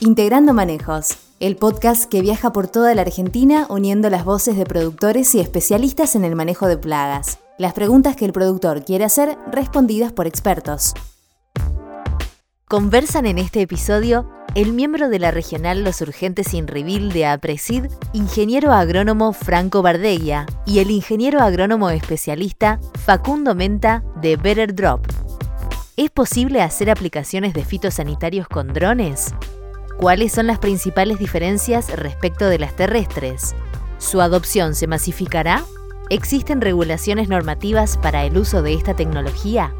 Integrando Manejos, el podcast que viaja por toda la Argentina uniendo las voces de productores y especialistas en el manejo de plagas. Las preguntas que el productor quiere hacer respondidas por expertos. Conversan en este episodio el miembro de la regional Los Urgentes Inrivil de APRESID, ingeniero agrónomo Franco Bardella, y el ingeniero agrónomo especialista Facundo Menta de Better Drop. ¿Es posible hacer aplicaciones de fitosanitarios con drones? ¿Cuáles son las principales diferencias respecto de las terrestres? ¿Su adopción se masificará? ¿Existen regulaciones normativas para el uso de esta tecnología?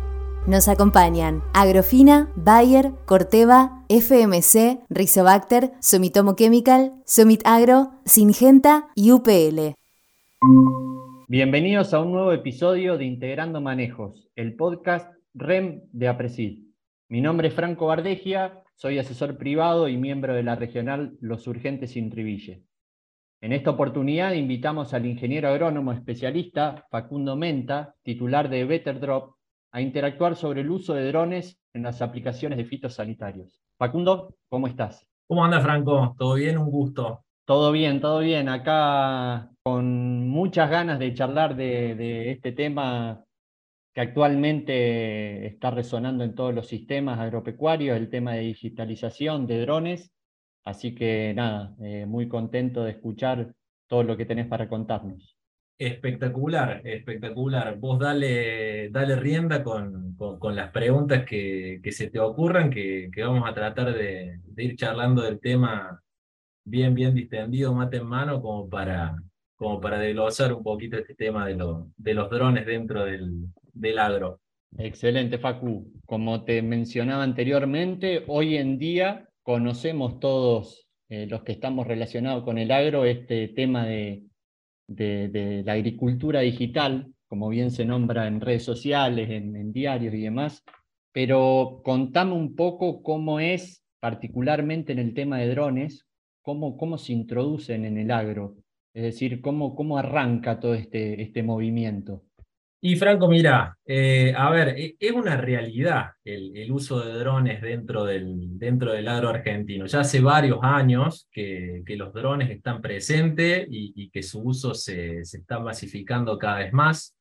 Nos acompañan Agrofina, Bayer, Corteva, FMC, Rizobacter, Sumitomo Chemical, Sumit Agro, Singenta y UPL. Bienvenidos a un nuevo episodio de Integrando Manejos, el podcast REM de Apresid. Mi nombre es Franco Bardegia soy asesor privado y miembro de la regional Los Urgentes Intriville. En esta oportunidad invitamos al ingeniero agrónomo especialista Facundo Menta, titular de Better Drop, a interactuar sobre el uso de drones en las aplicaciones de fitosanitarios. Facundo, ¿cómo estás? ¿Cómo anda Franco? ¿Todo bien? Un gusto. Todo bien, todo bien. Acá con muchas ganas de charlar de, de este tema que actualmente está resonando en todos los sistemas agropecuarios, el tema de digitalización de drones. Así que nada, eh, muy contento de escuchar todo lo que tenés para contarnos. Espectacular, espectacular. Vos dale, dale rienda con, con, las preguntas que, que, se te ocurran, que, que vamos a tratar de, ir charlando del tema bien, bien distendido, mate en mano, como para, como para desglosar un poquito este tema de, de los drones dentro del, del agro. Excelente, Facu. Como te mencionaba anteriormente, hoy en día conocemos todos eh, los que estamos relacionados con el agro este tema de, de, la agricultura digital, como bien se nombra en redes sociales, en, diarios y demás, pero contame un poco cómo es, particularmente en el tema de drones, cómo, cómo se introducen en el agro, es decir, cómo, cómo arranca todo este, este movimiento. Y Franco, mira, eh, a ver, e, es una realidad el, uso de drones dentro del, dentro del agro argentino. Ya hace varios años que, que los drones están presentes y, que su uso se, se, está masificando cada vez más.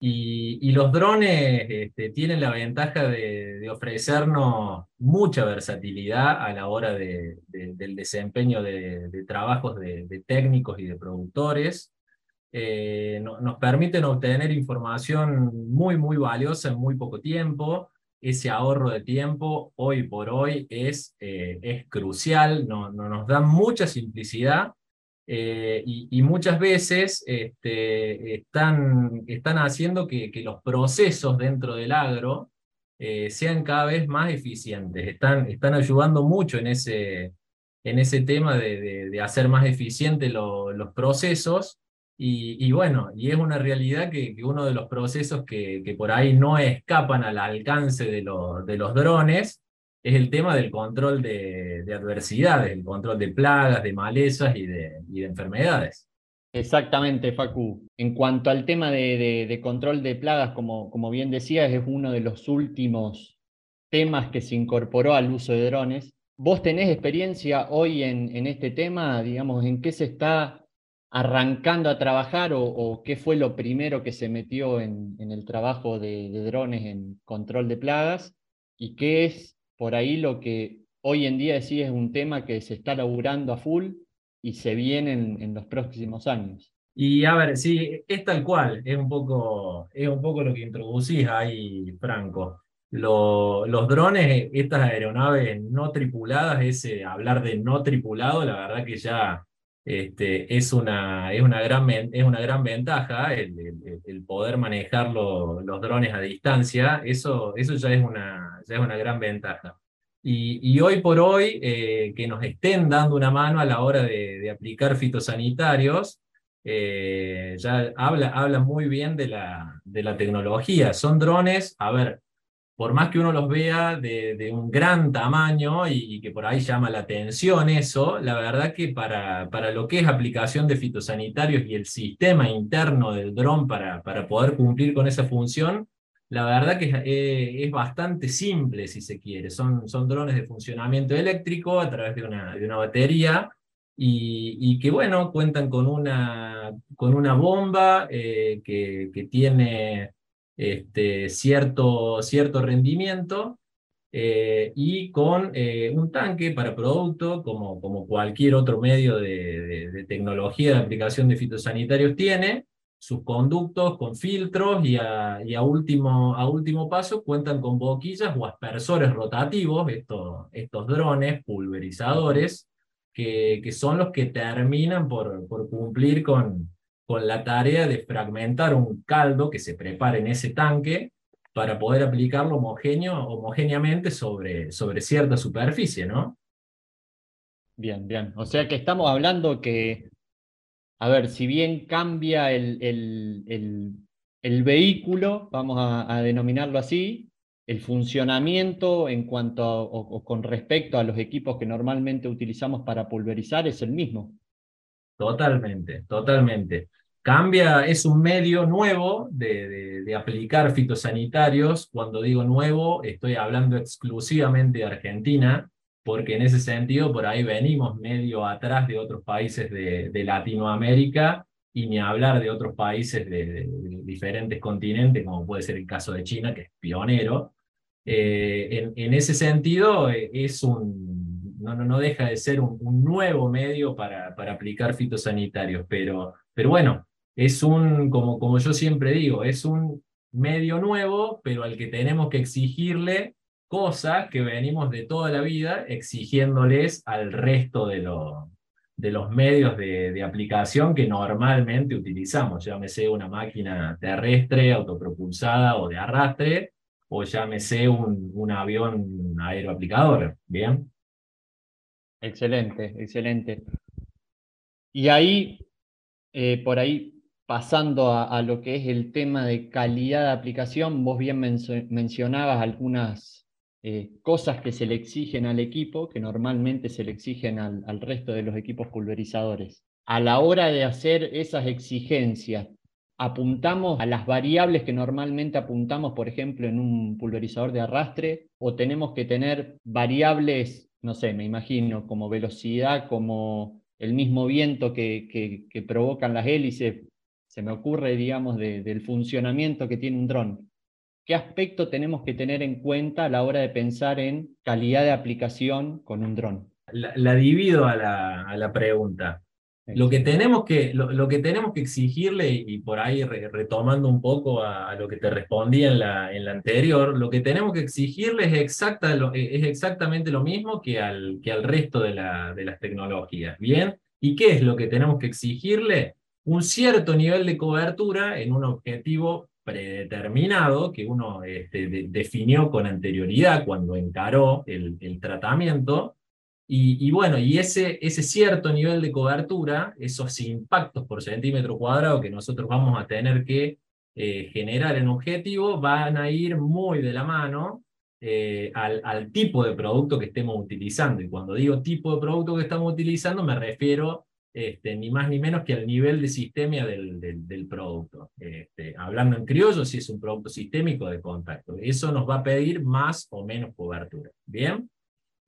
Y, y los drones este, tienen la ventaja de, de, ofrecernos mucha versatilidad a la hora de, del desempeño de, trabajos de técnicos y de productores. Eh, nos permiten obtener información muy, muy valiosa en muy poco tiempo. Ese ahorro de tiempo hoy por hoy es, eh, es crucial, no, nos da mucha simplicidad eh, y, muchas veces este, están, están haciendo que, que, los procesos dentro del agro sean cada vez más eficientes, están, están ayudando mucho en ese, en ese tema de, de, hacer más eficientes los procesos y, bueno, y es una realidad que, uno de los procesos que, por ahí no escapan al alcance de, de los drones es el tema del control de, de, adversidades, el control de plagas, de malezas y de, y de enfermedades. Exactamente, Facu. En cuanto al tema de, control de plagas, como, como bien decías, es uno de los últimos temas que se incorporó al uso de drones. ¿Vos tenés experiencia hoy en, en este tema? Digamos, ¿en qué se está arrancando a trabajar o, qué fue lo primero que se metió en, el trabajo de, drones en control de plagas y qué es por ahí lo que hoy en día sí es un tema que se está laburando a full y se viene en, los próximos años. Y a ver, sí, es tal cual, es un poco, es un poco lo que introducís ahí, Franco. los drones, estas aeronaves no tripuladas, ese hablar de no tripulado, la verdad que ya este, es, una, es, una gran, es una gran ventaja el, poder manejar los drones a distancia, eso, eso ya, es una, ya es una gran ventaja. Y, y hoy por hoy, eh, que nos estén dando una mano a la hora de, de aplicar fitosanitarios, eh, ya habla, habla muy bien de la, de la tecnología. Son drones, a ver, por más que uno los vea de, un gran tamaño y, que por ahí llama la atención eso, la verdad que para, para lo que es aplicación de fitosanitarios y el sistema interno del dron para, para poder cumplir con esa función, la verdad que es, es, bastante simple, si se quiere. Son, son drones de funcionamiento eléctrico a través de una, de una batería y, y, que, bueno, cuentan con una, con una bomba eh, que, que, tiene este, cierto, cierto rendimiento eh, y con eh, un tanque para producto, como, como cualquier otro medio de, de, tecnología de aplicación de fitosanitarios tiene, sus conductos con filtros y, a, y a, último, a último paso cuentan con boquillas o aspersores rotativos, estos, estos drones pulverizadores, que, que son los que terminan por, por cumplir con, con la tarea de fragmentar un caldo que se prepara en ese tanque para poder aplicarlo homogéneo, homogéneamente sobre, sobre cierta superficie, ¿no? Bien, bien. O sea que estamos hablando que, a ver, si bien cambia el, el, vehículo, vamos a, denominarlo así, el funcionamiento en cuanto o con respecto a los equipos que normalmente utilizamos para pulverizar es el mismo. Totalmente, totalmente. Cambia, es un medio nuevo de, de, aplicar fitosanitarios. Cuando digo nuevo, estoy hablando exclusivamente de Argentina, porque en ese sentido por ahí venimos medio atrás de otros países de, de Latinoamérica y ni hablar de otros países de, diferentes continentes, como puede ser el caso de China, que es pionero. Eh, en, en, ese sentido, eh, es un, no, no, deja de ser un, nuevo medio para, para aplicar fitosanitarios, pero, pero bueno, es un, como, como yo siempre digo, es un medio nuevo, pero al que tenemos que exigirle cosas que venimos de toda la vida exigiéndoles al resto de, de los medios de, de, aplicación que normalmente utilizamos, llámese una máquina terrestre, autopropulsada o de arrastre, o llámese un, un avión aeroaplicador. ¿Bien? Excelente, excelente. Y ahí, eh, por ahí, pasando a, lo que es el tema de calidad de aplicación, vos bien mencionabas algunas eh, cosas que se le exigen al equipo, que normalmente se le exigen al, resto de los equipos pulverizadores. A la hora de hacer esas exigencias, apuntamos a las variables que normalmente apuntamos, por ejemplo, en un pulverizador de arrastre, o tenemos que tener variables, no sé, me imagino, como velocidad, como el mismo viento que, que provocan las hélices, se me ocurre, digamos, del funcionamiento que tiene un dron. ¿Qué aspecto tenemos que tener en cuenta a la hora de pensar en calidad de aplicación con un dron? La, divido a la, a la pregunta. Lo que, tenemos que, lo, que tenemos que exigirle, y por ahí retomando un poco a, lo que te respondí en la, en la anterior, lo que tenemos que exigirle es, exacta, es exactamente lo mismo que al, que al resto de, la, de las tecnologías. ¿Bien? ¿Y qué es lo que tenemos que exigirle? un cierto nivel de cobertura en un objetivo predeterminado que uno este, definió con anterioridad cuando encaró el, tratamiento. Y, bueno, y ese, ese cierto nivel de cobertura, esos impactos por centímetro cuadrado que nosotros vamos a tener que eh, generar en objetivo, van a ir muy de la mano eh, al, tipo de producto que estemos utilizando. Y cuando digo tipo de producto que estamos utilizando, me refiero este, ni más ni menos que al nivel de sistemia del, del, producto. Este, hablando en criollo, si es un producto sistémico de contacto. Eso nos va a pedir más o menos cobertura. ¿Bien?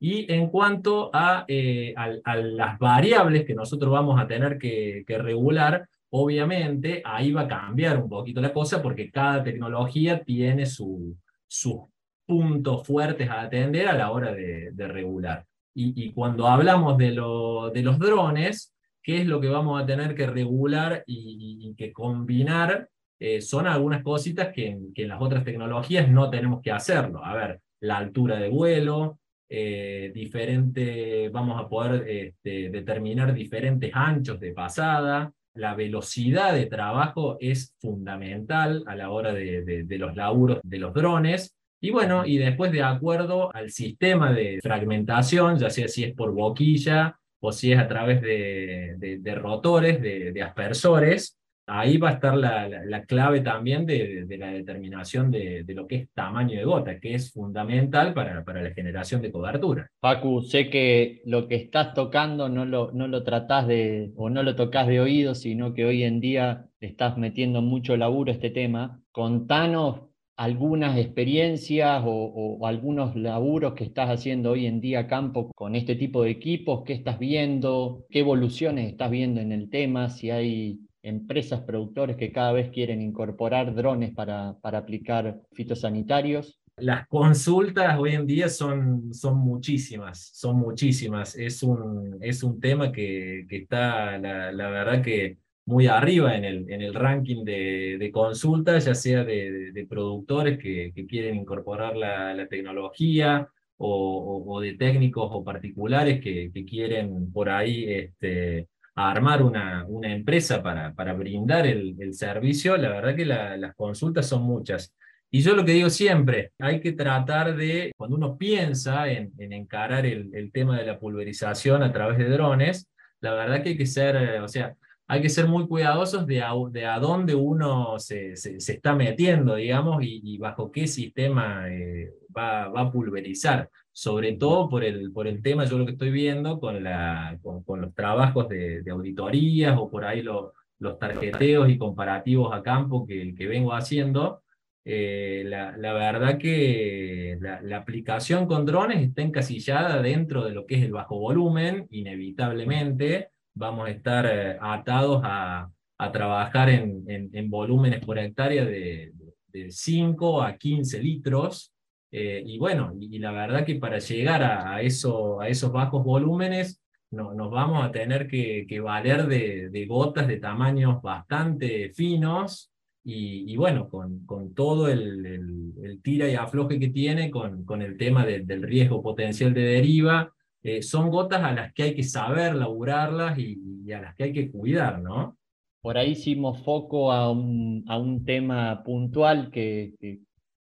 Y en cuanto a, eh, las variables que nosotros vamos a tener que, regular, obviamente ahí va a cambiar un poquito la cosa porque cada tecnología tiene su, sus puntos fuertes a atender a la hora de, regular. Y, y, cuando hablamos de, lo, de los drones, qué es lo que vamos a tener que regular y, que combinar, eh, son algunas cositas que en, las otras tecnologías no tenemos que hacerlo. A ver, la altura de vuelo, eh, diferente, vamos a poder este, determinar diferentes anchos de pasada, la velocidad de trabajo es fundamental a la hora de, los laburos de los drones. Y bueno, y después de acuerdo al sistema de fragmentación, ya sea si es por boquilla o si es a través de, rotores, de, aspersores, ahí va a estar la, la, clave también de, la determinación de, lo que es tamaño de gota, que es fundamental para, para, la generación de cobertura. Pacu, sé que lo que estás tocando no lo, no lo tratás de, o no lo tocas de oído, sino que hoy en día estás metiendo mucho laburo a este tema. Contanos algunas experiencias o, algunos laburos que estás haciendo hoy en día campo con este tipo de equipos? ¿Qué estás viendo? ¿Qué evoluciones estás viendo en el tema? Si hay empresas, productores que cada vez quieren incorporar drones para, para aplicar fitosanitarios. Las consultas hoy en día son, son muchísimas, son muchísimas. Es un, es un tema que, que está, la, la verdad que muy arriba en el, en el ranking de, de consultas, ya sea de, productores que, quieren incorporar la, tecnología o, o, de técnicos o particulares que, que quieren por ahí este, armar una, una empresa para, para brindar el, el servicio. La verdad que las consultas son muchas. Y yo lo que digo siempre, hay que tratar de, cuando uno piensa en, en encarar el, el tema de la pulverización a través de drones, la verdad que hay que ser, o sea, hay que ser muy cuidadosos de a, de a dónde uno se, se, está metiendo, digamos, y, bajo qué sistema eh, va, va, a pulverizar. Sobre todo por el, por el tema, yo lo que estoy viendo con, la, con, los trabajos de, auditorías o por ahí los tarjeteos y comparativos a campo que, que vengo haciendo, eh, la, la, verdad que la, la, aplicación con drones está encasillada dentro de lo que es el bajo volumen, inevitablemente, vamos a estar eh, atados a, a trabajar en, en, volúmenes por hectárea de, de 5 a 15 litros. Eh, y bueno, y, la verdad que para llegar a, eso, a esos bajos volúmenes no, nos vamos a tener que, valer de, gotas de tamaños bastante finos y, bueno, con, todo el, el, tira y afloje que tiene, con, el tema del riesgo potencial de deriva, eh, son gotas a las que hay que saber laburarlas y, a las que hay que cuidar, ¿no? Por ahí hicimos foco a un tema puntual que,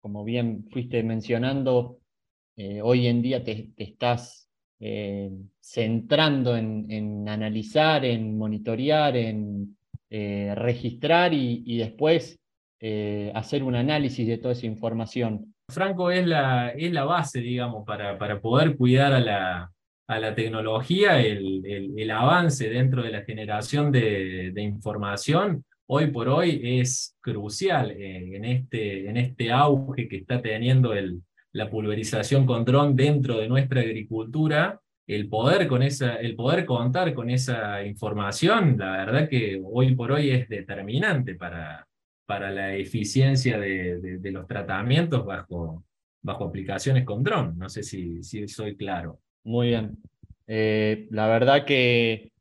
como bien fuiste mencionando, eh, hoy en día te, estás eh, centrando en, analizar, en monitorear, en registrar y, después hacer un análisis de toda esa información. Franco es la, es la base, digamos, para, para poder cuidar a la, a la tecnología, el, el, avance dentro de la generación de, de, información, hoy por hoy es crucial eh, en, este, en este auge que está teniendo la pulverización con dron dentro de nuestra agricultura. El poder, con esa, el poder contar con esa información, la verdad que hoy por hoy es determinante para, para la eficiencia de los tratamientos bajo, bajo aplicaciones con dron. No sé si, si soy claro. Muy bien. Eh, la verdad que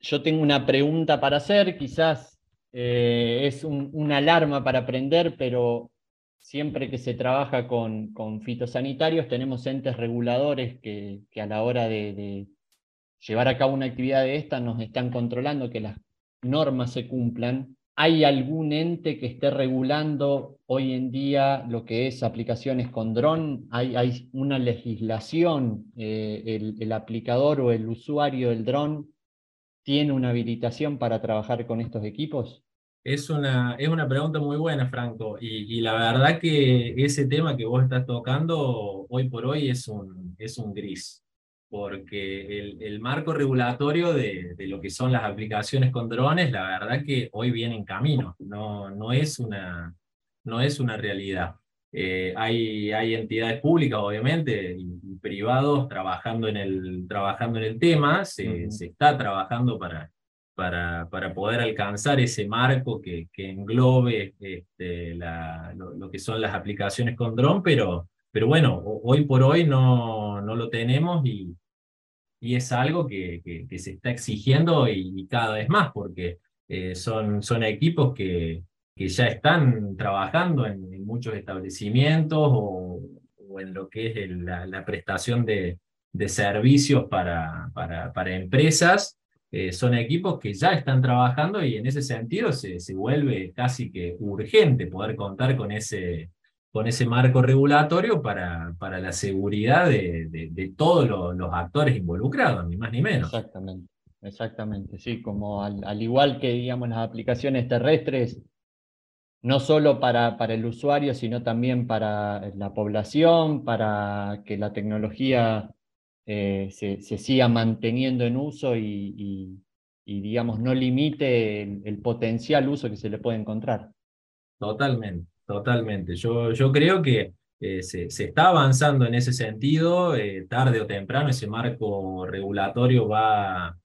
yo tengo una pregunta para hacer, quizás eh, es una alarma para aprender, pero siempre que se trabaja con, fitosanitarios tenemos entes reguladores que, a la hora de, llevar a cabo una actividad de esta nos están controlando que las normas se cumplan ¿Hay algún ente que esté regulando hoy en día lo que es aplicaciones con dron? ¿Hay, hay una legislación? Eh, el, el, aplicador o el usuario del dron tiene una habilitación para trabajar con estos equipos? Es una, es una pregunta muy buena, Franco, y, la verdad que ese tema que vos estás tocando hoy por hoy es un, es un gris porque el, el marco regulatorio de, de, lo que son las aplicaciones con drones, la verdad que hoy viene en camino, no, no, es, una, no es una realidad. Eh, hay, hay entidades públicas, obviamente, y, privados trabajando en el, trabajando en el tema, se, uh -huh. se está trabajando para, para, para poder alcanzar ese marco que, que englobe este, la, lo, lo, que son las aplicaciones con dron, pero, pero bueno, hoy por hoy no, no lo tenemos y, y es algo que, que, que se está exigiendo y, y, cada vez más, porque eh, son, son equipos que, que ya están trabajando en, muchos establecimientos o, en lo que es la, prestación de, servicios para, para, empresas. Eh, son equipos que ya están trabajando y en ese sentido se, se vuelve casi que urgente poder contar con ese, con ese marco regulatorio para, para la seguridad de, de, de todos los, los, actores involucrados, ni más ni menos. Exactamente, exactamente, sí, como al, al, igual que digamos las aplicaciones terrestres, no solo para, para el usuario, sino también para la población, para que la tecnología eh, se, se, siga manteniendo en uso y, y, y digamos, no limite el, potencial uso que se le puede encontrar. Totalmente. totalmente. Yo, yo creo que eh, se, se, está avanzando en ese sentido, eh, tarde o temprano ese marco regulatorio va,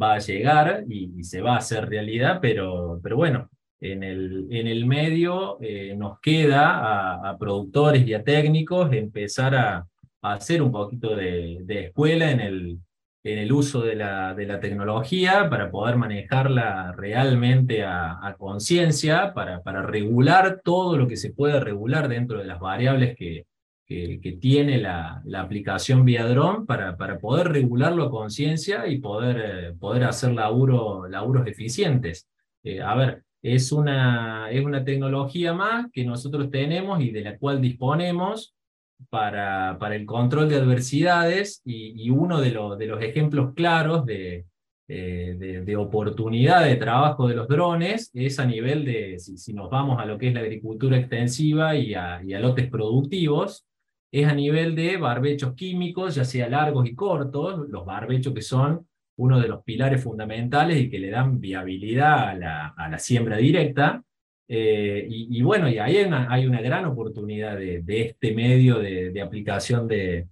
va a llegar y, se va a hacer realidad, pero, pero bueno, en el, en el medio eh, nos queda a, productores y a técnicos empezar a, hacer un poquito de, escuela en el, en el uso de la, de la tecnología para poder manejarla realmente a, conciencia, para, para regular todo lo que se puede regular dentro de las variables que, que, que tiene la, la, aplicación vía dron para, para poder regularlo a conciencia y poder, eh, poder hacer laburo, laburos eficientes. Eh, a ver, es una, es una tecnología más que nosotros tenemos y de la cual disponemos para, para el control de adversidades y, uno de, de, los ejemplos claros de, de, de, oportunidad de trabajo de los drones es a nivel de, si, nos vamos a lo que es la agricultura extensiva y a, y a lotes productivos, es a nivel de barbechos químicos, ya sea largos y cortos, los barbechos que son uno de los pilares fundamentales y que le dan viabilidad a la, a la siembra directa, eh, y, bueno, y ahí hay una, gran oportunidad de, de este medio de, aplicación de,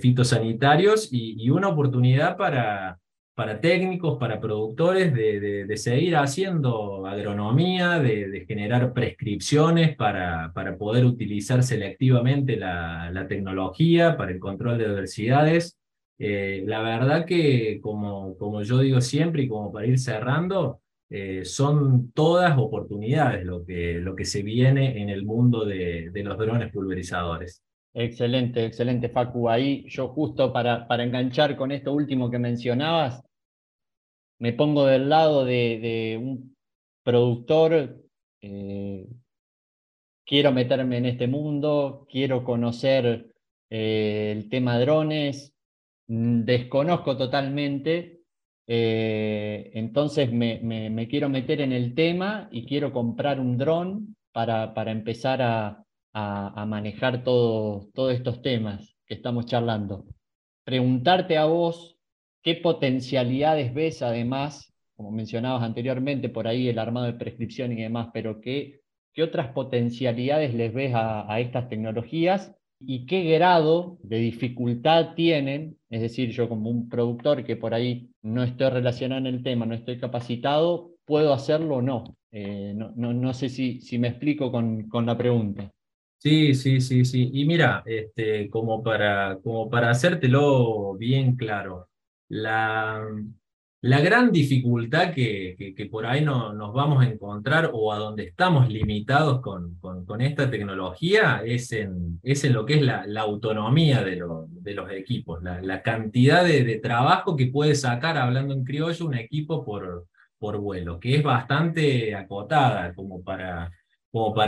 fitosanitarios y, una oportunidad para, para técnicos, para productores de, de seguir haciendo agronomía, de, generar prescripciones para, para poder utilizar selectivamente la, la tecnología para el control de adversidades. Eh, la verdad que, como, como yo digo siempre y como para ir cerrando, eh, son todas oportunidades lo que, lo que se viene en el mundo de, de, los drones pulverizadores. Excelente, excelente, Facu. Ahí yo justo para, para enganchar con esto último que mencionabas, me pongo del lado de, de un productor, eh, quiero meterme en este mundo, quiero conocer el tema drones, desconozco totalmente eh, entonces me, quiero meter en el tema y quiero comprar un dron para, para empezar a, a, manejar todo, todos estos temas que estamos charlando. Preguntarte a vos qué potencialidades ves además, como mencionabas anteriormente, por ahí el armado de prescripción y demás, pero qué, qué otras potencialidades les ves a estas tecnologías y qué grado de dificultad tienen, es decir, yo como un productor que por ahí no estoy relacionado en el tema, no estoy capacitado, ¿puedo hacerlo o no? Eh, no, no, no, sé si, si me explico con, con, la pregunta. Sí, sí, sí, sí. Y mira, este, como, para, como para hacértelo bien claro, la, la gran dificultad que, por ahí no, nos vamos a encontrar o a donde estamos limitados con, esta tecnología es en, lo que es la, autonomía de, lo, de, los equipos, la, cantidad de, trabajo que puede sacar, hablando en criollo, un equipo por, vuelo, que es bastante acotada como para,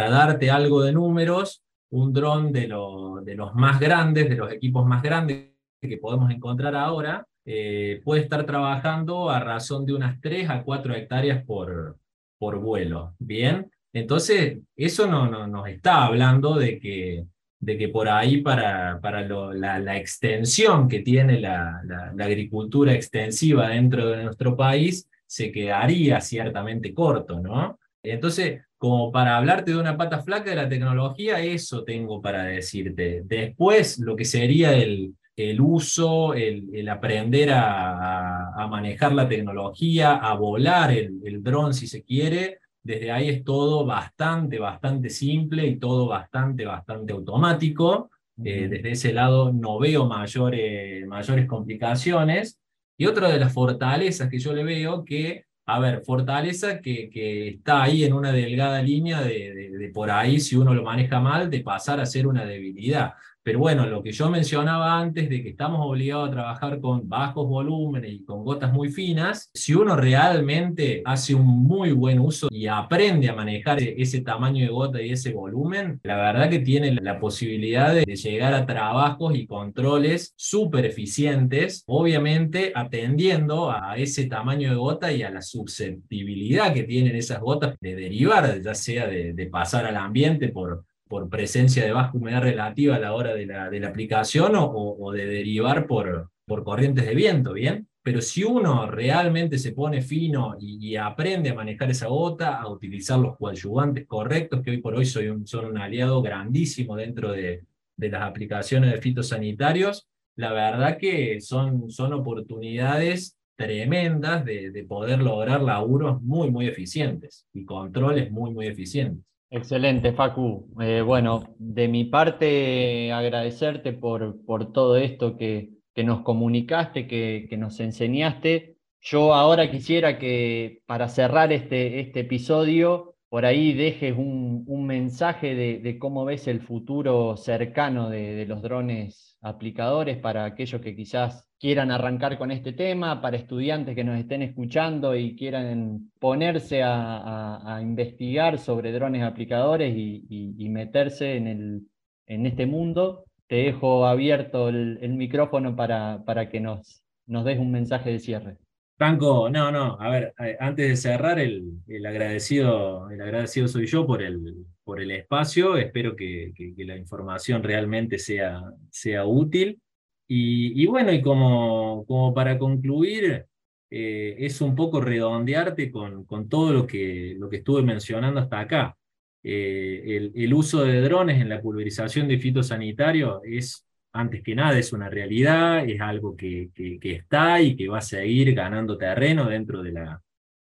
darte algo de números, un dron de los más grandes, de los equipos más grandes que podemos encontrar ahora, eh, puede estar trabajando a razón de unas 3 a 4 hectáreas por, por vuelo. Bien, entonces eso no, no, nos está hablando de que, de que por ahí para, para lo, la, la, extensión que tiene la, la, la, agricultura extensiva dentro de nuestro país se quedaría ciertamente corto, ¿no? Entonces, como para hablarte de una pata flaca de la tecnología, eso tengo para decirte. Después, lo que sería el, el uso, el, el aprender a, a, manejar la tecnología, a volar el, el dron si se quiere, desde ahí es todo bastante, bastante simple y todo bastante, bastante automático. Eh, desde ese lado no veo mayores, mayores complicaciones. Y otra de las fortalezas que yo le veo que, a ver, fortaleza que, que está ahí en una delgada línea de, de, de por ahí, si uno lo maneja mal, de pasar a ser una debilidad. Pero bueno, lo que yo mencionaba antes de que estamos obligados a trabajar con bajos volúmenes y con gotas muy finas, si uno realmente hace un muy buen uso y aprende a manejar ese tamaño de gota y ese volumen, la verdad que tiene la posibilidad de llegar a trabajos y controles súper eficientes, obviamente atendiendo a ese tamaño de gota y a la susceptibilidad que tienen esas gotas de derivar, ya sea de, de pasar al ambiente por por presencia de baja humedad relativa a la hora de la, de la aplicación o, o, de derivar por, por corrientes de viento, ¿bien? pero si uno realmente se pone fino y, aprende a manejar esa gota, a utilizar los coadyuvantes correctos, que hoy por hoy son un aliado grandísimo dentro de, las aplicaciones de fitosanitarios, la verdad que son, son oportunidades tremendas de, poder lograr laburos muy, muy eficientes y controles muy, muy eficientes. Excelente, Facu. Eh, bueno, de mi parte, agradecerte por, por todo esto que, que nos comunicaste, que, nos enseñaste. Yo ahora quisiera que para cerrar este, este episodio, por ahí dejes un, mensaje de, cómo ves el futuro cercano de, los drones aplicadores para aquellos que quizás quieran arrancar con este tema, para estudiantes que nos estén escuchando y quieran ponerse a, investigar sobre drones aplicadores y, meterse en, el, en este mundo te dejo abierto el, micrófono para, para que nos, nos des un mensaje de cierre. Franco, no, no, a ver, eh, antes de cerrar, el, el, agradecido, el agradecido soy yo por el, por el espacio, espero que, que, la información realmente sea, sea útil. Y, bueno, y como, como para concluir, eh, es un poco redondearte con, con todo lo que, lo que estuve mencionando hasta acá. Eh, el, uso de drones en la pulverización de fitosanitario es, antes que nada, es una realidad, es algo que, está y que va a seguir ganando terreno dentro de la,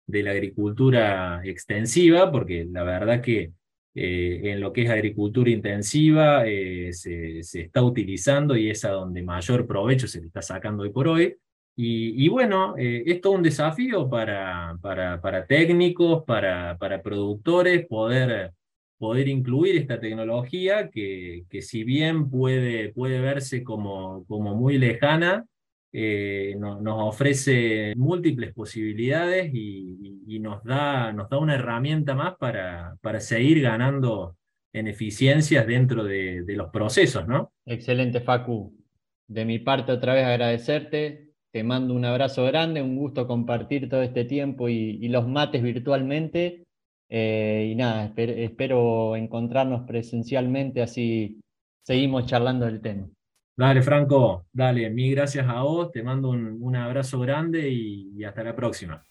de la agricultura extensiva, porque la verdad que eh, en lo que es agricultura intensiva eh, se, está utilizando y es a donde mayor provecho se le está sacando hoy por hoy. Y, bueno, es todo un desafío para, para, para técnicos, para, para productores, poder poder incluir esta tecnología que, que si bien puede, puede verse como, como muy lejana, eh, nos ofrece múltiples posibilidades y, nos, da, nos da una herramienta más para, para seguir ganando en eficiencias dentro de, los procesos, ¿no? Excelente, Facu. De mi parte, otra vez agradecerte. Te mando un abrazo grande, un gusto compartir todo este tiempo y, los mates virtualmente. Eh, y nada, espero encontrarnos presencialmente, así seguimos charlando del tema. Dale, Franco, dale, mil gracias a vos, te mando un, abrazo grande y, hasta la próxima.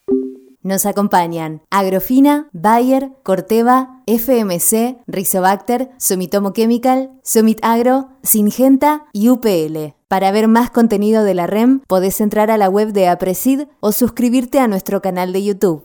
Nos acompañan Agrofina, Bayer, Corteva, FMC, Rizobacter, Sumitomo Chemical, Sumit Agro, Singenta y UPL. Para ver más contenido de la REM, podés entrar a la web de Apresid o suscribirte a nuestro canal de YouTube.